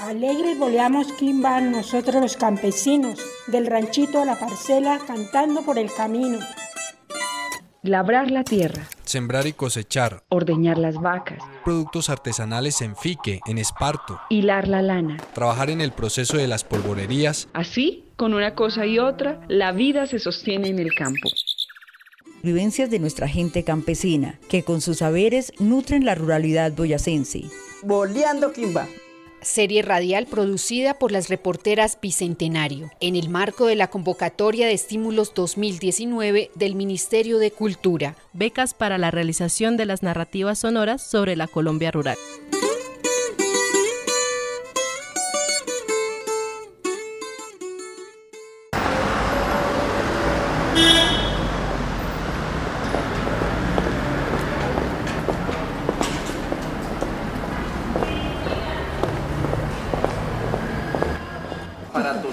Alegres boleamos quimba nosotros los campesinos, del ranchito a la parcela, cantando por el camino. Labrar la tierra. Sembrar y cosechar. Ordeñar las vacas. Productos artesanales en fique, en esparto. Hilar la lana. Trabajar en el proceso de las polvorerías. Así, con una cosa y otra, la vida se sostiene en el campo. Vivencias de nuestra gente campesina, que con sus saberes nutren la ruralidad boyacense. Boleando Quimba serie radial producida por las reporteras Bicentenario, en el marco de la convocatoria de estímulos 2019 del Ministerio de Cultura. Becas para la realización de las narrativas sonoras sobre la Colombia rural.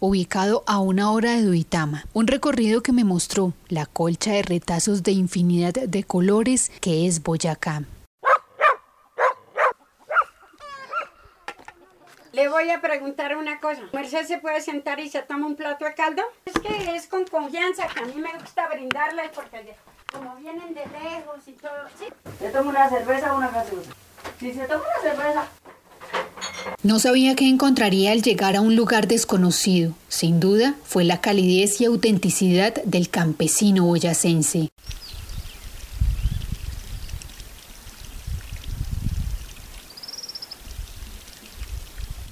ubicado a una hora de Duitama, un recorrido que me mostró la colcha de retazos de infinidad de colores que es Boyacá. Le voy a preguntar una cosa. ¿Merced se puede sentar y se toma un plato de caldo? Es que es con confianza que a mí me gusta brindarles porque como vienen de lejos y todo. ¿sí? ¿Se toma una cerveza o una gaseosa? Si se toma una cerveza. No sabía qué encontraría al llegar a un lugar desconocido. Sin duda, fue la calidez y autenticidad del campesino boyacense.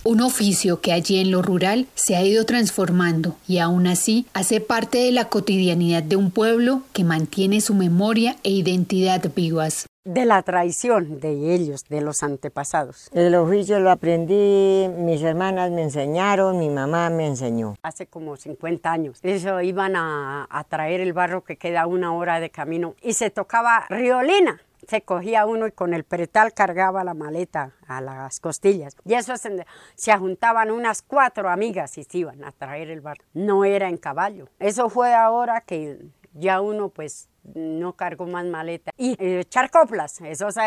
Un oficio que allí en lo rural se ha ido transformando y aún así hace parte de la cotidianidad de un pueblo que mantiene su memoria e identidad vivas. De la traición de ellos, de los antepasados. El oficio lo aprendí, mis hermanas me enseñaron, mi mamá me enseñó. Hace como 50 años. Eso iban a, a traer el barro que queda una hora de camino y se tocaba riolina se cogía uno y con el pretal cargaba la maleta a las costillas. Y eso se, se juntaban unas cuatro amigas y se iban a traer el barco. No era en caballo. Eso fue ahora que ya uno pues no cargó más maleta. Y echar coplas, eso se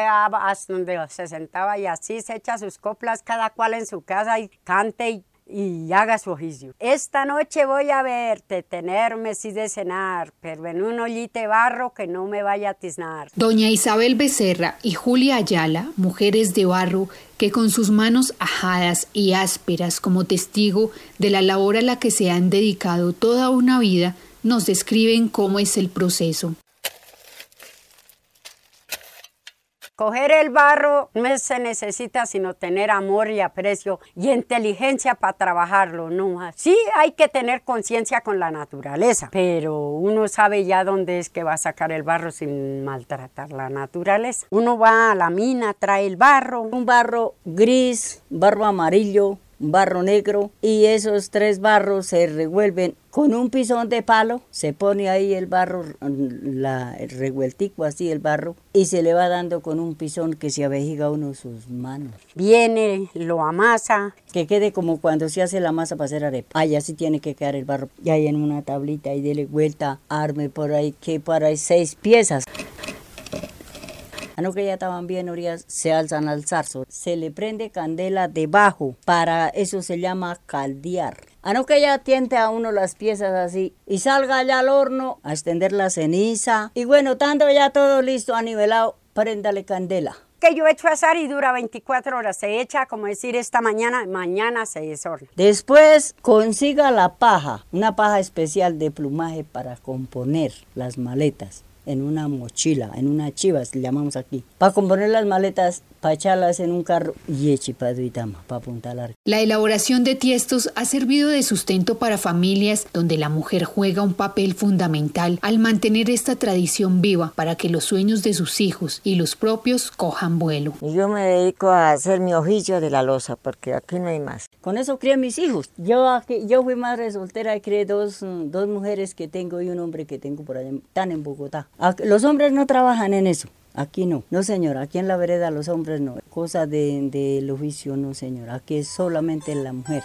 donde se sentaba y así se echa sus coplas cada cual en su casa y cante y haga su oficio. Esta noche voy a verte, tenerme si de cenar, pero en un ollite barro que no me vaya a tiznar. Doña Isabel Becerra y Julia Ayala, mujeres de barro, que con sus manos ajadas y ásperas como testigo de la labor a la que se han dedicado toda una vida, nos describen cómo es el proceso. Coger el barro no se necesita sino tener amor y aprecio y inteligencia para trabajarlo, no Sí hay que tener conciencia con la naturaleza, pero uno sabe ya dónde es que va a sacar el barro sin maltratar la naturaleza. Uno va a la mina, trae el barro, un barro gris, barro amarillo, barro negro y esos tres barros se revuelven con un pisón de palo, se pone ahí el barro, la, el revueltico así el barro y se le va dando con un pisón que se abejiga uno sus manos. Viene, lo amasa. Que quede como cuando se hace la masa para hacer arepa. Ahí así tiene que quedar el barro. Y ahí en una tablita y dele vuelta, arme por ahí que para seis piezas. A no que ya estaban bien orillas, se alzan al zarzo. Se le prende candela debajo, para eso se llama caldear. A no que ya tiente a uno las piezas así y salga allá al horno a extender la ceniza. Y bueno, tanto ya todo listo, nivelado, préndale candela que yo echo azar y dura 24 horas. Se echa, como decir, esta mañana, mañana se deshorna. Después consiga la paja, una paja especial de plumaje para componer las maletas en una mochila, en una chivas, le llamamos aquí, para componer las maletas, para echarlas en un carro y eche para Duitama, para Punta Larga. La elaboración de tiestos ha servido de sustento para familias donde la mujer juega un papel fundamental al mantener esta tradición viva para que los sueños de sus hijos y los propios cojan vuelo. Yo me dedico a hacer mi oficio de la losa porque aquí no hay más. Con eso crié mis hijos. Yo, aquí, yo fui madre soltera y crié dos, dos mujeres que tengo y un hombre que tengo por allá, están en Bogotá. Los hombres no trabajan en eso. Aquí no, no señor, aquí en la vereda los hombres no, cosa del de, oficio no señor, aquí es solamente la mujer.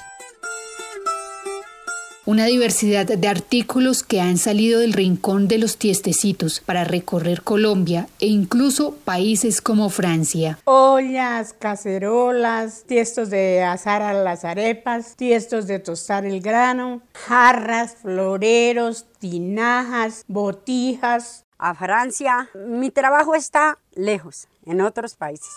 Una diversidad de artículos que han salido del rincón de los tiestecitos para recorrer Colombia e incluso países como Francia. Ollas, cacerolas, tiestos de asar a las arepas, tiestos de tostar el grano, jarras, floreros, tinajas, botijas, a Francia. Mi trabajo está lejos, en otros países.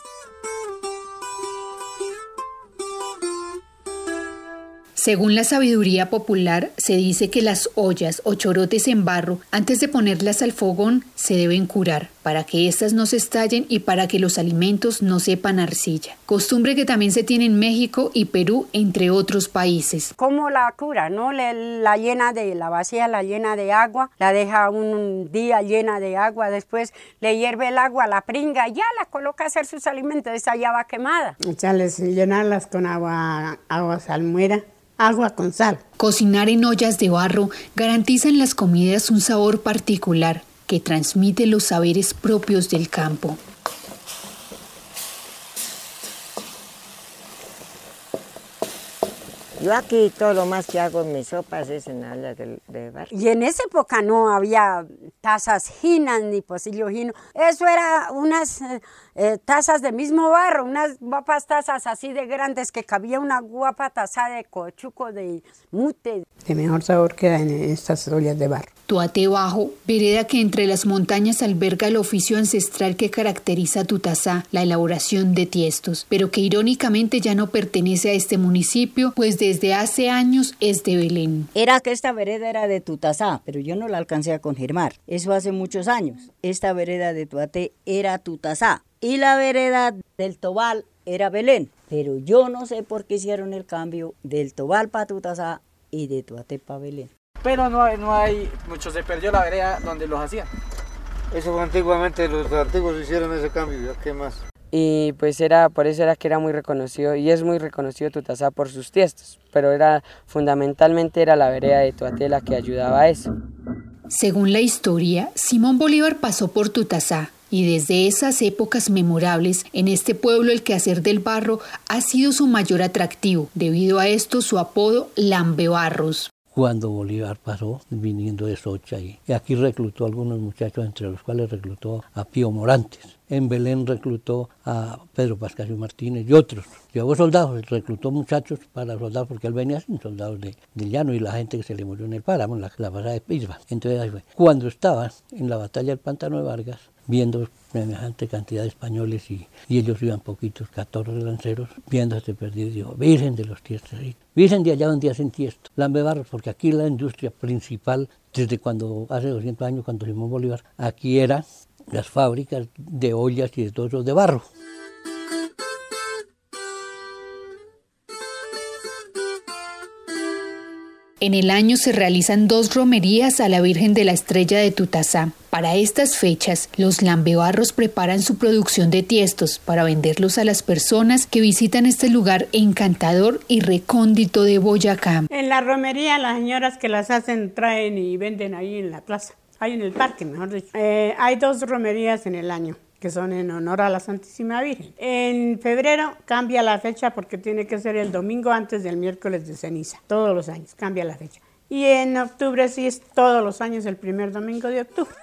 Según la sabiduría popular, se dice que las ollas o chorotes en barro, antes de ponerlas al fogón, se deben curar para que éstas no se estallen y para que los alimentos no sepan arcilla. Costumbre que también se tiene en México y Perú, entre otros países. ¿Cómo la cura? ¿No? la llena de, la vacía la llena de agua, la deja un día llena de agua, después le hierve el agua, la pringa, ya la coloca a hacer sus alimentos, esa ya va quemada. Echarles, llenarlas con agua, agua salmuera agua con sal. Cocinar en ollas de barro garantiza en las comidas un sabor particular que transmite los saberes propios del campo. Yo aquí todo lo más que hago en mis sopas es en ollas de, de, barro. Y en esa época no había tazas ginas ni pocillo gino. Eso era unas eh, tazas de mismo barro, unas guapas tazas así de grandes que cabía una guapa taza de cochuco, de mute. De mejor sabor que en estas ollas de barro. Tuate Bajo, vereda que entre las montañas alberga el oficio ancestral que caracteriza a Tutazá, la elaboración de tiestos, pero que irónicamente ya no pertenece a este municipio, pues desde hace años es de Belén. Era que esta vereda era de Tutazá, pero yo no la alcancé a confirmar. Eso hace muchos años. Esta vereda de Tuate era Tutazá y la vereda del Tobal era Belén. Pero yo no sé por qué hicieron el cambio del Tobal para Tutazá y de Tuate para Belén pero no hay, no hay, mucho se perdió la vereda donde los hacían. Eso antiguamente los antiguos hicieron ese cambio, ¿ya qué más? Y pues era, por eso era que era muy reconocido, y es muy reconocido Tutazá por sus tiestos, pero era, fundamentalmente era la vereda de Tuatela que ayudaba a eso. Según la historia, Simón Bolívar pasó por Tutazá, y desde esas épocas memorables en este pueblo el quehacer del barro ha sido su mayor atractivo, debido a esto su apodo Lambebarros cuando Bolívar pasó viniendo de Socha y, aquí reclutó a algunos muchachos, entre los cuales reclutó a Pío Morantes. En Belén reclutó a Pedro Pascasio Martínez y otros. Llevó soldados, reclutó muchachos para soldados porque él venía sin soldados de, llano y la gente que se le murió en el páramo, la, la de Pisba. Entonces. Cuando estaba en la batalla del Pantano de Vargas, viendo semejante cantidad de españoles y, ellos iban poquitos, 14 lanceros, viéndose perdidos, dijo, Virgen de los tiestos, Virgen de allá donde hacen tiesto, Lambebarros, porque aquí la industria principal, desde cuando, hace 200 años, cuando Simón Bolívar, aquí eran las fábricas de ollas y de todo eso de barro. En el año se realizan dos romerías a la Virgen de la Estrella de Tutazá. Para estas fechas, los lambebarros preparan su producción de tiestos para venderlos a las personas que visitan este lugar encantador y recóndito de Boyacá. En la romería, las señoras que las hacen traen y venden ahí en la plaza, ahí en el parque, mejor dicho. Eh, hay dos romerías en el año que son en honor a la Santísima Virgen. En febrero cambia la fecha porque tiene que ser el domingo antes del miércoles de ceniza, todos los años cambia la fecha. Y en octubre sí es todos los años el primer domingo de octubre.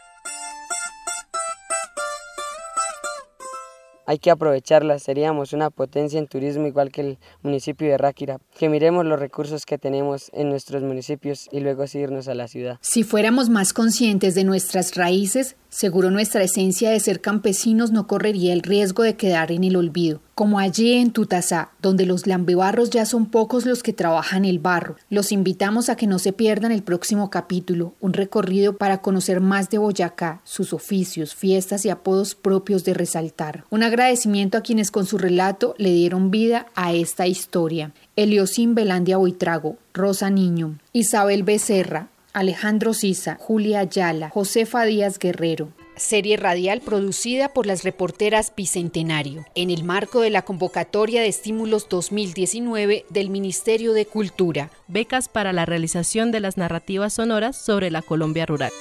Hay que aprovecharlas, seríamos una potencia en turismo igual que el municipio de Ráquira, que miremos los recursos que tenemos en nuestros municipios y luego irnos a la ciudad. Si fuéramos más conscientes de nuestras raíces, seguro nuestra esencia de ser campesinos no correría el riesgo de quedar en el olvido como allí en Tutasá, donde los lambebarros ya son pocos los que trabajan el barro. Los invitamos a que no se pierdan el próximo capítulo, un recorrido para conocer más de Boyacá, sus oficios, fiestas y apodos propios de resaltar. Un agradecimiento a quienes con su relato le dieron vida a esta historia. Eliosín Belandia Boitrago, Rosa Niño, Isabel Becerra, Alejandro Sisa, Julia Ayala, Josefa Díaz Guerrero, serie radial producida por las reporteras Bicentenario, en el marco de la convocatoria de estímulos 2019 del Ministerio de Cultura. Becas para la realización de las narrativas sonoras sobre la Colombia rural.